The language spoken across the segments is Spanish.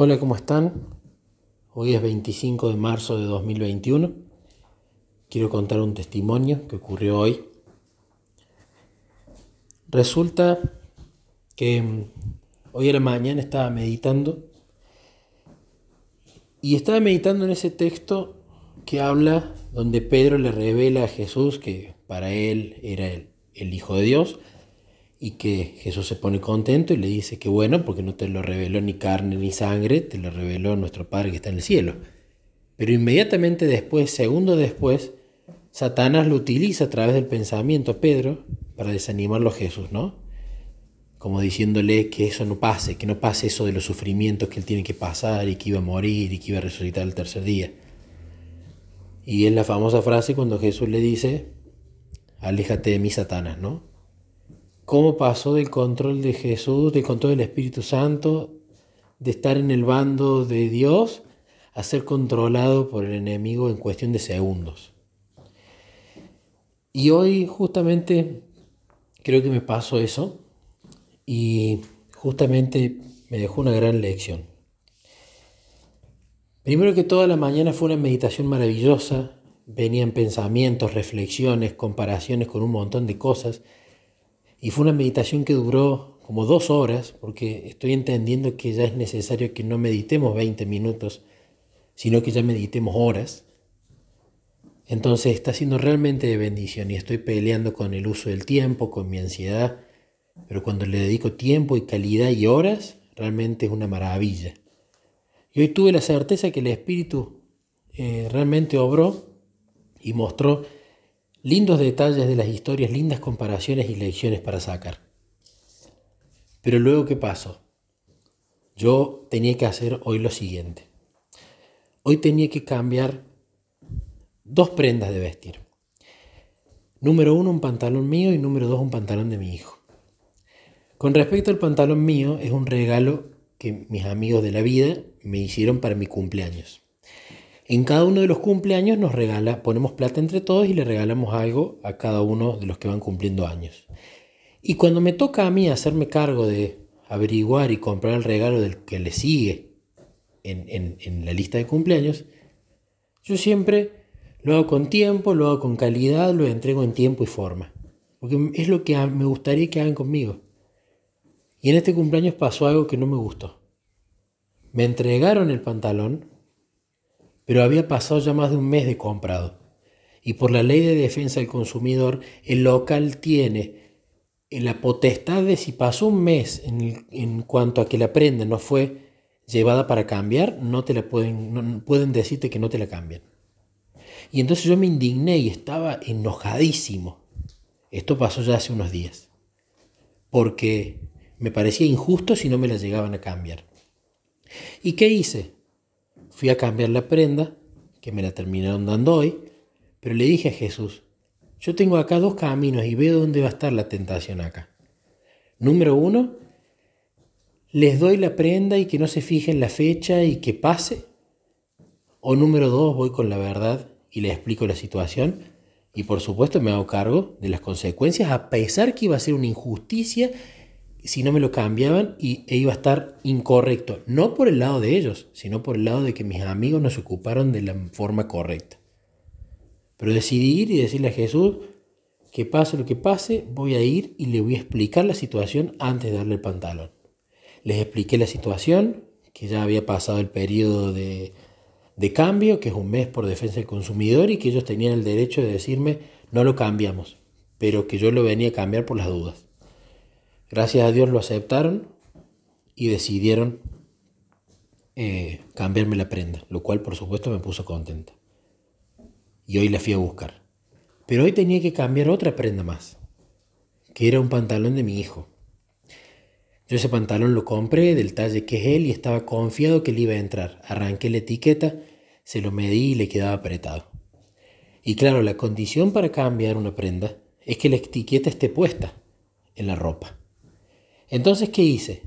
Hola, ¿cómo están? Hoy es 25 de marzo de 2021. Quiero contar un testimonio que ocurrió hoy. Resulta que mm, hoy a la mañana estaba meditando y estaba meditando en ese texto que habla donde Pedro le revela a Jesús que para él era el, el Hijo de Dios y que Jesús se pone contento y le dice que bueno, porque no te lo reveló ni carne ni sangre, te lo reveló nuestro Padre que está en el cielo. Pero inmediatamente después, segundo después, Satanás lo utiliza a través del pensamiento a Pedro para desanimarlo a Jesús, ¿no? Como diciéndole que eso no pase, que no pase eso de los sufrimientos que él tiene que pasar y que iba a morir y que iba a resucitar el tercer día. Y es la famosa frase cuando Jesús le dice, aléjate de mí, Satanás, ¿no? Cómo pasó del control de Jesús, del control del Espíritu Santo, de estar en el bando de Dios, a ser controlado por el enemigo en cuestión de segundos. Y hoy justamente creo que me pasó eso y justamente me dejó una gran lección. Primero que toda la mañana fue una meditación maravillosa, venían pensamientos, reflexiones, comparaciones con un montón de cosas y fue una meditación que duró como dos horas, porque estoy entendiendo que ya es necesario que no meditemos 20 minutos, sino que ya meditemos horas. Entonces está siendo realmente de bendición y estoy peleando con el uso del tiempo, con mi ansiedad, pero cuando le dedico tiempo y calidad y horas, realmente es una maravilla. Y hoy tuve la certeza que el Espíritu eh, realmente obró y mostró lindos detalles de las historias, lindas comparaciones y lecciones para sacar. Pero luego, ¿qué pasó? Yo tenía que hacer hoy lo siguiente. Hoy tenía que cambiar dos prendas de vestir. Número uno, un pantalón mío y número dos, un pantalón de mi hijo. Con respecto al pantalón mío, es un regalo que mis amigos de la vida me hicieron para mi cumpleaños. En cada uno de los cumpleaños nos regala, ponemos plata entre todos y le regalamos algo a cada uno de los que van cumpliendo años. Y cuando me toca a mí hacerme cargo de averiguar y comprar el regalo del que le sigue en, en la lista de cumpleaños, yo siempre lo hago con tiempo, lo hago con calidad, lo entrego en tiempo y forma. Porque es lo que me gustaría que hagan conmigo. Y en este cumpleaños pasó algo que no me gustó. Me entregaron el pantalón pero había pasado ya más de un mes de comprado. Y por la ley de defensa del consumidor, el local tiene la potestad de si pasó un mes en, cuanto a que la prenda no fue llevada para cambiar, no te la pueden, pueden decirte que no te la cambian. Y entonces yo me indigné y estaba enojadísimo. Esto pasó ya hace unos días. Porque me parecía injusto si no me la llegaban a cambiar. ¿Y qué hice? Fui a cambiar la prenda, que me la terminaron dando hoy, pero le dije a Jesús, yo tengo acá dos caminos y veo dónde va a estar la tentación acá. Número uno, les doy la prenda y que no se fijen la fecha y que pase. O número dos, voy con la verdad y le explico la situación y por supuesto me hago cargo de las consecuencias a pesar que iba a ser una injusticia si no me lo cambiaban y, e iba a estar incorrecto. No por el lado de ellos, sino por el lado de que mis amigos no se ocuparon de la forma correcta. Pero decidí ir y decirle a Jesús que pase lo que pase, voy a ir y le voy a explicar la situación antes de darle el pantalón. Les expliqué la situación, que ya había pasado el periodo de, de cambio, que es un mes por defensa del consumidor, y que ellos tenían el derecho de decirme no lo cambiamos, pero que yo lo venía a cambiar por las dudas. Gracias a Dios lo aceptaron y decidieron eh, cambiarme la prenda, lo cual por supuesto me puso contenta. Y hoy la fui a buscar. Pero hoy tenía que cambiar otra prenda más, que era un pantalón de mi hijo. Yo ese pantalón lo compré del talle que es él y estaba confiado que le iba a entrar. Arranqué la etiqueta, se lo medí y le quedaba apretado. Y claro, la condición para cambiar una prenda es que la etiqueta esté puesta en la ropa. Entonces, ¿qué hice?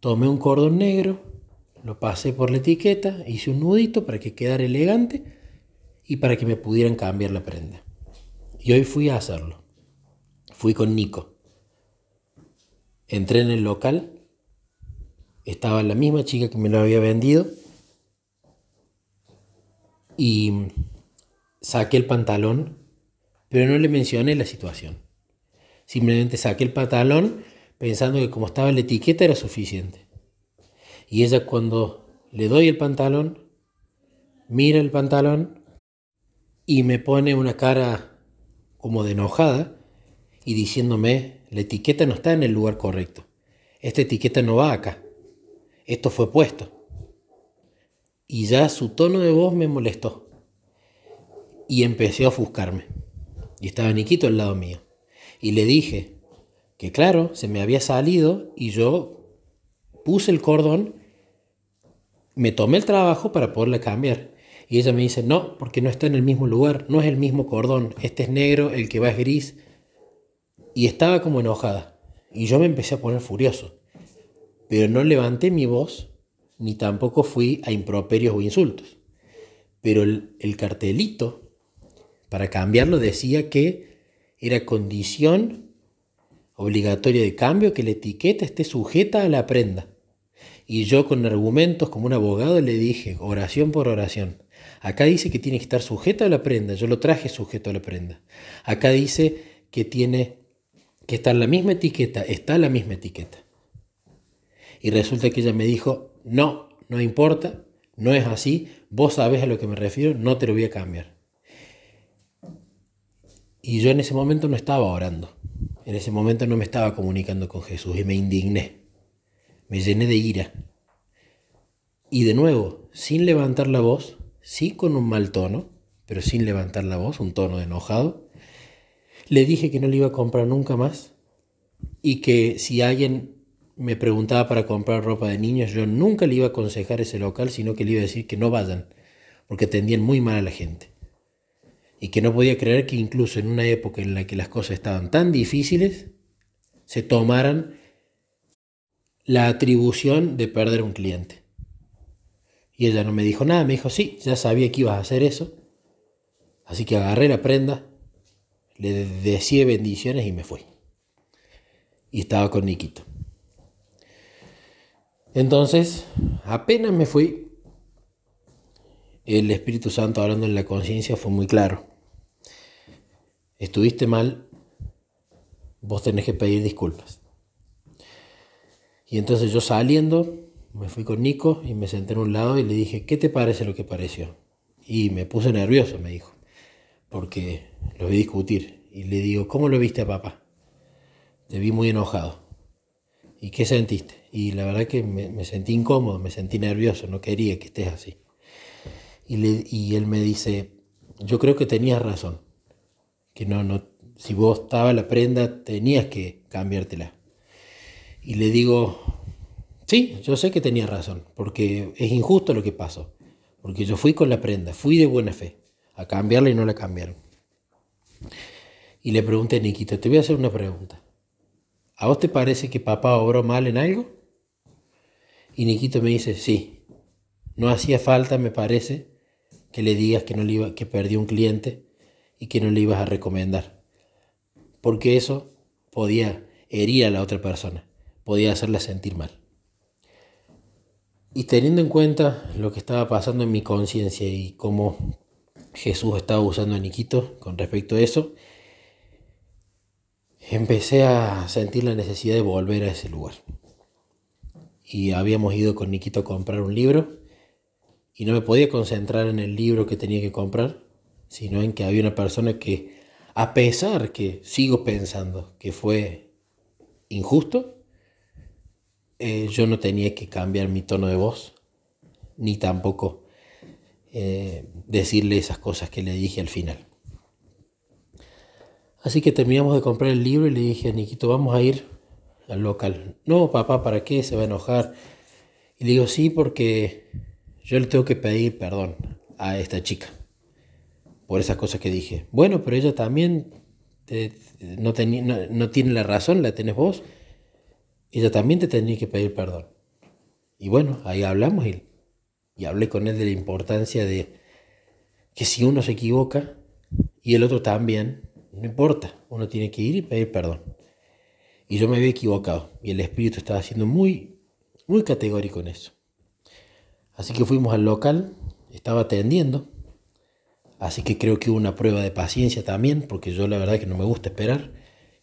Tomé un cordón negro, lo pasé por la etiqueta, hice un nudito para que quedara elegante y para que me pudieran cambiar la prenda. Y hoy fui a hacerlo. Fui con Nico. Entré en el local estaba la misma chica que me lo había vendido y saqué el pantalón, pero no le mencioné la situación. Simplemente saqué el pantalón pensando que como estaba la etiqueta era suficiente. Y ella cuando le doy el pantalón, mira el pantalón y me pone una cara como de enojada y diciéndome, la etiqueta no está en el lugar correcto. Esta etiqueta no va acá. Esto fue puesto. Y ya su tono de voz me molestó. Y empecé a ofuscarme. Y estaba Niquito al lado mío. Y le dije que claro, se me había salido y yo puse el cordón, me tomé el trabajo para poderle cambiar. Y ella me dice, no, porque no está en el mismo lugar, no es el mismo cordón, este es negro, el que va es gris. Y estaba como enojada. Y yo me empecé a poner furioso. Pero no levanté mi voz, ni tampoco fui a improperios o insultos. Pero el, el cartelito, para cambiarlo, decía que era condición obligatoria de cambio que la etiqueta esté sujeta a la prenda. Y yo con argumentos como un abogado le dije, oración por oración. Acá dice que tiene que estar sujeto a la prenda, yo lo traje sujeto a la prenda. Acá dice que tiene que estar la misma etiqueta, está la misma etiqueta. Y resulta que ella me dijo, no, no importa, no es así, vos sabés a lo que me refiero, no te lo voy a cambiar. Y yo en ese momento no estaba orando, en ese momento no me estaba comunicando con Jesús y me indigné, me llené de ira. Y de nuevo, sin levantar la voz, sí con un mal tono, pero sin levantar la voz, un tono de enojado, le dije que no le iba a comprar nunca más y que si alguien me preguntaba para comprar ropa de niños, yo nunca le iba a aconsejar ese local, sino que le iba a decir que no vayan, porque atendían muy mal a la gente. Y que no podía creer que incluso en una época en la que las cosas estaban tan difíciles, se tomaran la atribución de perder un cliente. Y ella no me dijo nada, me dijo, sí, ya sabía que ibas a hacer eso. Así que agarré la prenda, le decía bendiciones y me fui. Y estaba con Niquito. Entonces, apenas me fui, el Espíritu Santo hablando en la conciencia fue muy claro. Estuviste mal, vos tenés que pedir disculpas. Y entonces yo saliendo, me fui con Nico y me senté en un lado y le dije, ¿qué te parece lo que pareció? Y me puse nervioso, me dijo, porque lo vi discutir. Y le digo, ¿cómo lo viste a papá? Te vi muy enojado. ¿Y qué sentiste? Y la verdad que me, sentí incómodo, me sentí nervioso, no quería que estés así. Y, él me dice, yo creo que tenías razón, que no, no, si vos estaba la prenda tenías que cambiártela. Y le digo, sí, yo sé que tenía razón, porque es injusto lo que pasó, porque yo fui con la prenda, fui de buena fe a cambiarla y no la cambiaron. Y le pregunté a Nikito, te voy a hacer una pregunta. ¿A vos te parece que papá obró mal en algo? Y Nikito me dice, sí, no hacía falta, me parece, que le digas que, no le iba, que perdió un cliente y que no le ibas a recomendar. Porque eso podía herir a la otra persona, podía hacerla sentir mal. Y teniendo en cuenta lo que estaba pasando en mi conciencia y cómo Jesús estaba usando a Nikito con respecto a eso, empecé a sentir la necesidad de volver a ese lugar. Y habíamos ido con Nikito a comprar un libro y no me podía concentrar en el libro que tenía que comprar, sino en que había una persona que, a pesar que sigo pensando que fue injusto, eh, yo no tenía que cambiar mi tono de voz, ni tampoco eh, decirle esas cosas que le dije al final. Así que terminamos de comprar el libro y le dije a Niquito, vamos a ir al local. No, papá, ¿para qué? Se va a enojar. Y le digo, sí, porque yo le tengo que pedir perdón a esta chica por esas cosas que dije. Bueno, pero ella también no, no, tiene la razón, la tenés vos. Ella también te tenía que pedir perdón. Y bueno, ahí hablamos y, y hablé con él de la importancia de que si uno se equivoca y el otro también, no importa, uno tiene que ir y pedir perdón. Y yo me había equivocado y el Espíritu estaba siendo muy, muy categórico en eso. Así que fuimos al local, estaba atendiendo, así que creo que hubo una prueba de paciencia también, porque yo la verdad que no me gusta esperar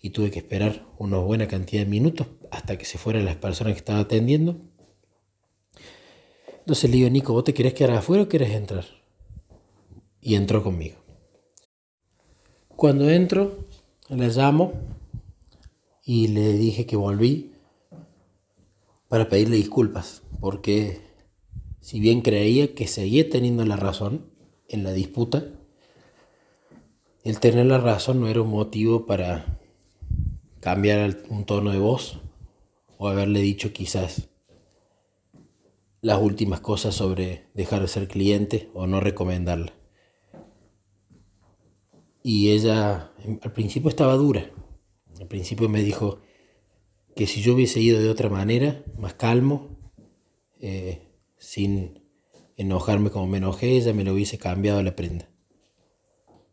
y tuve que esperar una buena cantidad de minutos hasta que se fueran las personas que estaba atendiendo. Entonces le digo, Nico, ¿vos te querés quedar afuera o querés entrar? Y entró conmigo. Cuando entro, la llamo y le dije que volví para pedirle disculpas, porque si bien creía que seguía teniendo la razón en la disputa, el tener la razón no era un motivo para cambiar un tono de voz o haberle dicho quizás las últimas cosas sobre dejar de ser cliente o no recomendarla. Y ella al principio estaba dura. Al principio me dijo que si yo hubiese ido de otra manera, más calmo, eh, sin enojarme como me enojé, ella me lo hubiese cambiado la prenda.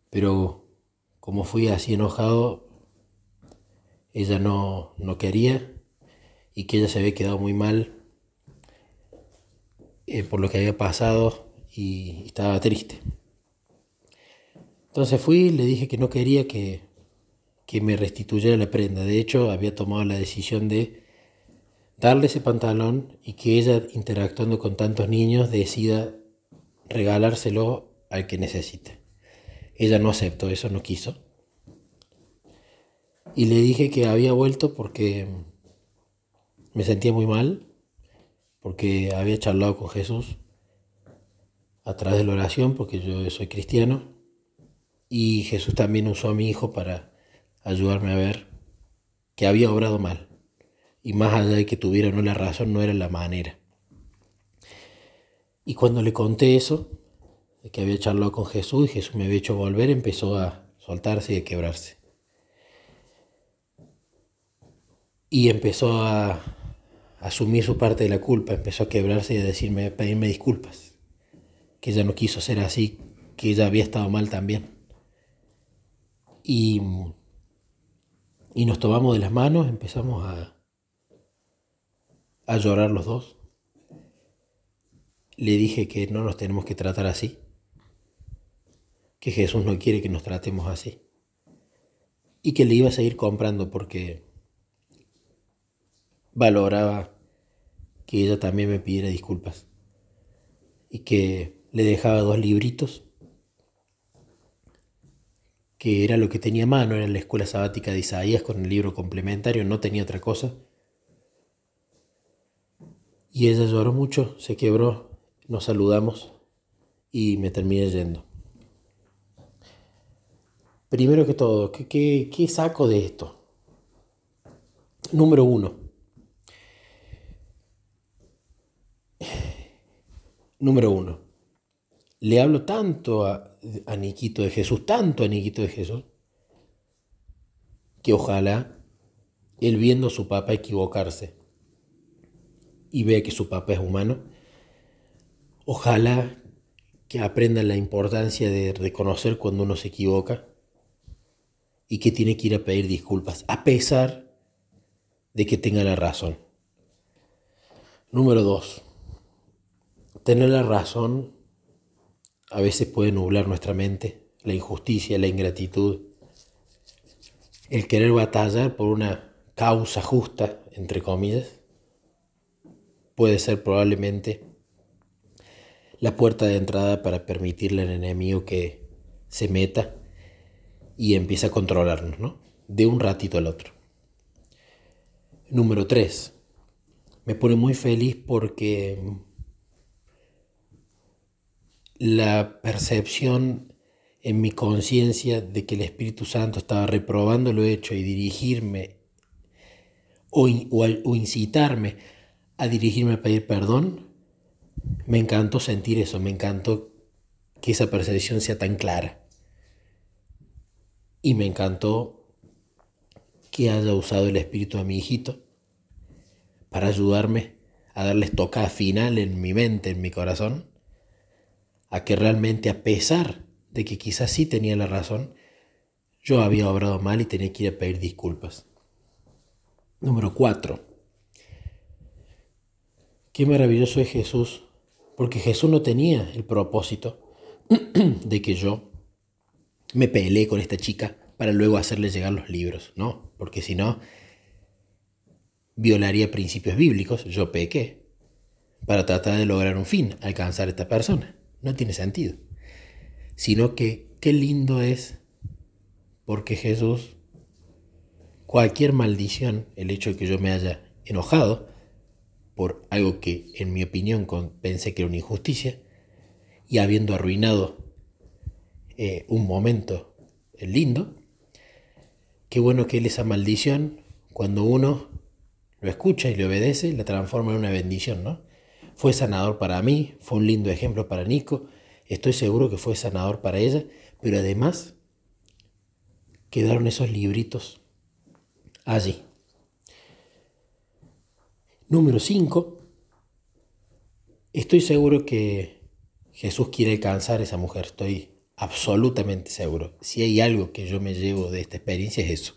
Pero como fui así enojado, ella no, no quería y que ella se había quedado muy mal eh, por lo que había pasado y, estaba triste. Entonces fui, le dije que no quería que, que me restituyera la prenda. De hecho, había tomado la decisión de darle ese pantalón y que ella, interactuando con tantos niños, decida regalárselo al que necesite. Ella no aceptó eso, no quiso. Y le dije que había vuelto porque me sentía muy mal, porque había charlado con Jesús a través de la oración, porque yo soy cristiano, y Jesús también usó a mi hijo para ayudarme a ver que había obrado mal y más allá de que tuviera no la razón, no era la manera. Y cuando le conté eso, de que había charlado con Jesús y Jesús me había hecho volver, empezó a soltarse y a quebrarse. Y empezó a, asumir su parte de la culpa, empezó a quebrarse y a decirme, a pedirme disculpas, que ella no quiso ser así, que ella había estado mal también. Y, y nos tomamos de las manos, empezamos a, a llorar los dos. Le dije que no nos tenemos que tratar así, que Jesús no quiere que nos tratemos así. Y que le iba a seguir comprando porque valoraba que ella también me pidiera disculpas. Y que le dejaba dos libritos que era lo que tenía a mano, era la escuela sabática de Isaías con el libro complementario, no tenía otra cosa y ella lloró mucho, se quebró, nos saludamos y me terminé yendo. Primero que todo, ¿qué, qué, saco de esto? Número uno. Número uno. Le hablo tanto a, a Niquito de Jesús, tanto a Niquito de Jesús, que ojalá él viendo a su papá equivocarse y vea que su papá es humano. Ojalá que aprenda la importancia de reconocer cuando uno se equivoca y que tiene que ir a pedir disculpas, a pesar de que tenga la razón. Número dos, tener la razón a veces puede nublar nuestra mente, la injusticia, la ingratitud, el querer batallar por una causa justa, entre comillas, puede ser probablemente la puerta de entrada para permitirle al enemigo que se meta y empiece a controlarnos, ¿no? De un ratito al otro. Número 3. Me pone muy feliz porque la percepción en mi conciencia de que el Espíritu Santo estaba reprobando lo hecho y dirigirme o, o incitarme a dirigirme a pedir perdón, me encantó sentir eso, me encantó que esa percepción sea tan clara. Y me encantó que haya usado el espíritu a mi hijito para ayudarme a darles tocada final en mi mente, en mi corazón, a que realmente a pesar de que quizás sí tenía la razón, yo había obrado mal y tenía que ir a pedir disculpas. Número 4 Qué maravilloso es Jesús, porque Jesús no tenía el propósito de que yo me peleé con esta chica para luego hacerle llegar los libros, no, porque si no, violaría principios bíblicos, yo pequé, para tratar de lograr un fin, alcanzar a esta persona. No tiene sentido. Sino que qué lindo es porque Jesús, cualquier maldición, el hecho de que yo me haya enojado, por algo que en mi opinión pensé que era una injusticia y habiendo arruinado eh, un momento lindo, qué bueno que él esa maldición, cuando uno lo escucha y le obedece, la transforma en una bendición, ¿no? Fue sanador para mí, fue un lindo ejemplo para Nico, estoy seguro que fue sanador para ella, pero además quedaron esos libritos allí. Número 5. Estoy seguro que Jesús quiere alcanzar a esa mujer. Estoy absolutamente seguro. Si hay algo que yo me llevo de esta experiencia es eso.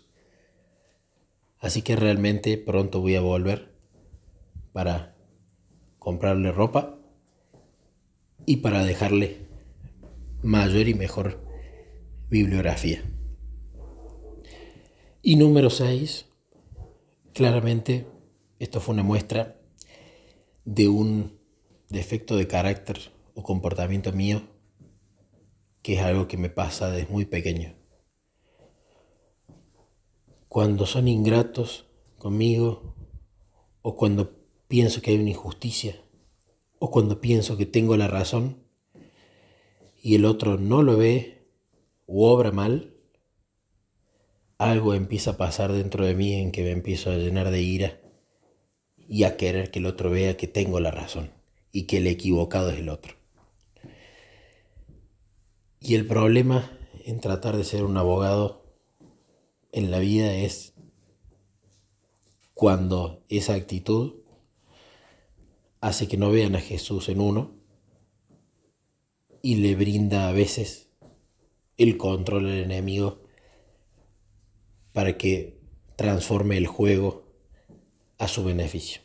Así que realmente pronto voy a volver para comprarle ropa y para dejarle mayor y mejor bibliografía. Y número 6, claramente esto fue una muestra de un defecto de carácter o comportamiento mío que es algo que me pasa desde muy pequeño. Cuando son ingratos conmigo o cuando pienso que hay una injusticia o cuando pienso que tengo la razón y el otro no lo ve u obra mal, algo empieza a pasar dentro de mí en que me empiezo a llenar de ira y a querer que el otro vea que tengo la razón y que el equivocado es el otro. Y el problema en tratar de ser un abogado en la vida es cuando esa actitud hace que no vean a Jesús en uno y le brinda a veces el control al enemigo para que transforme el juego a su beneficio.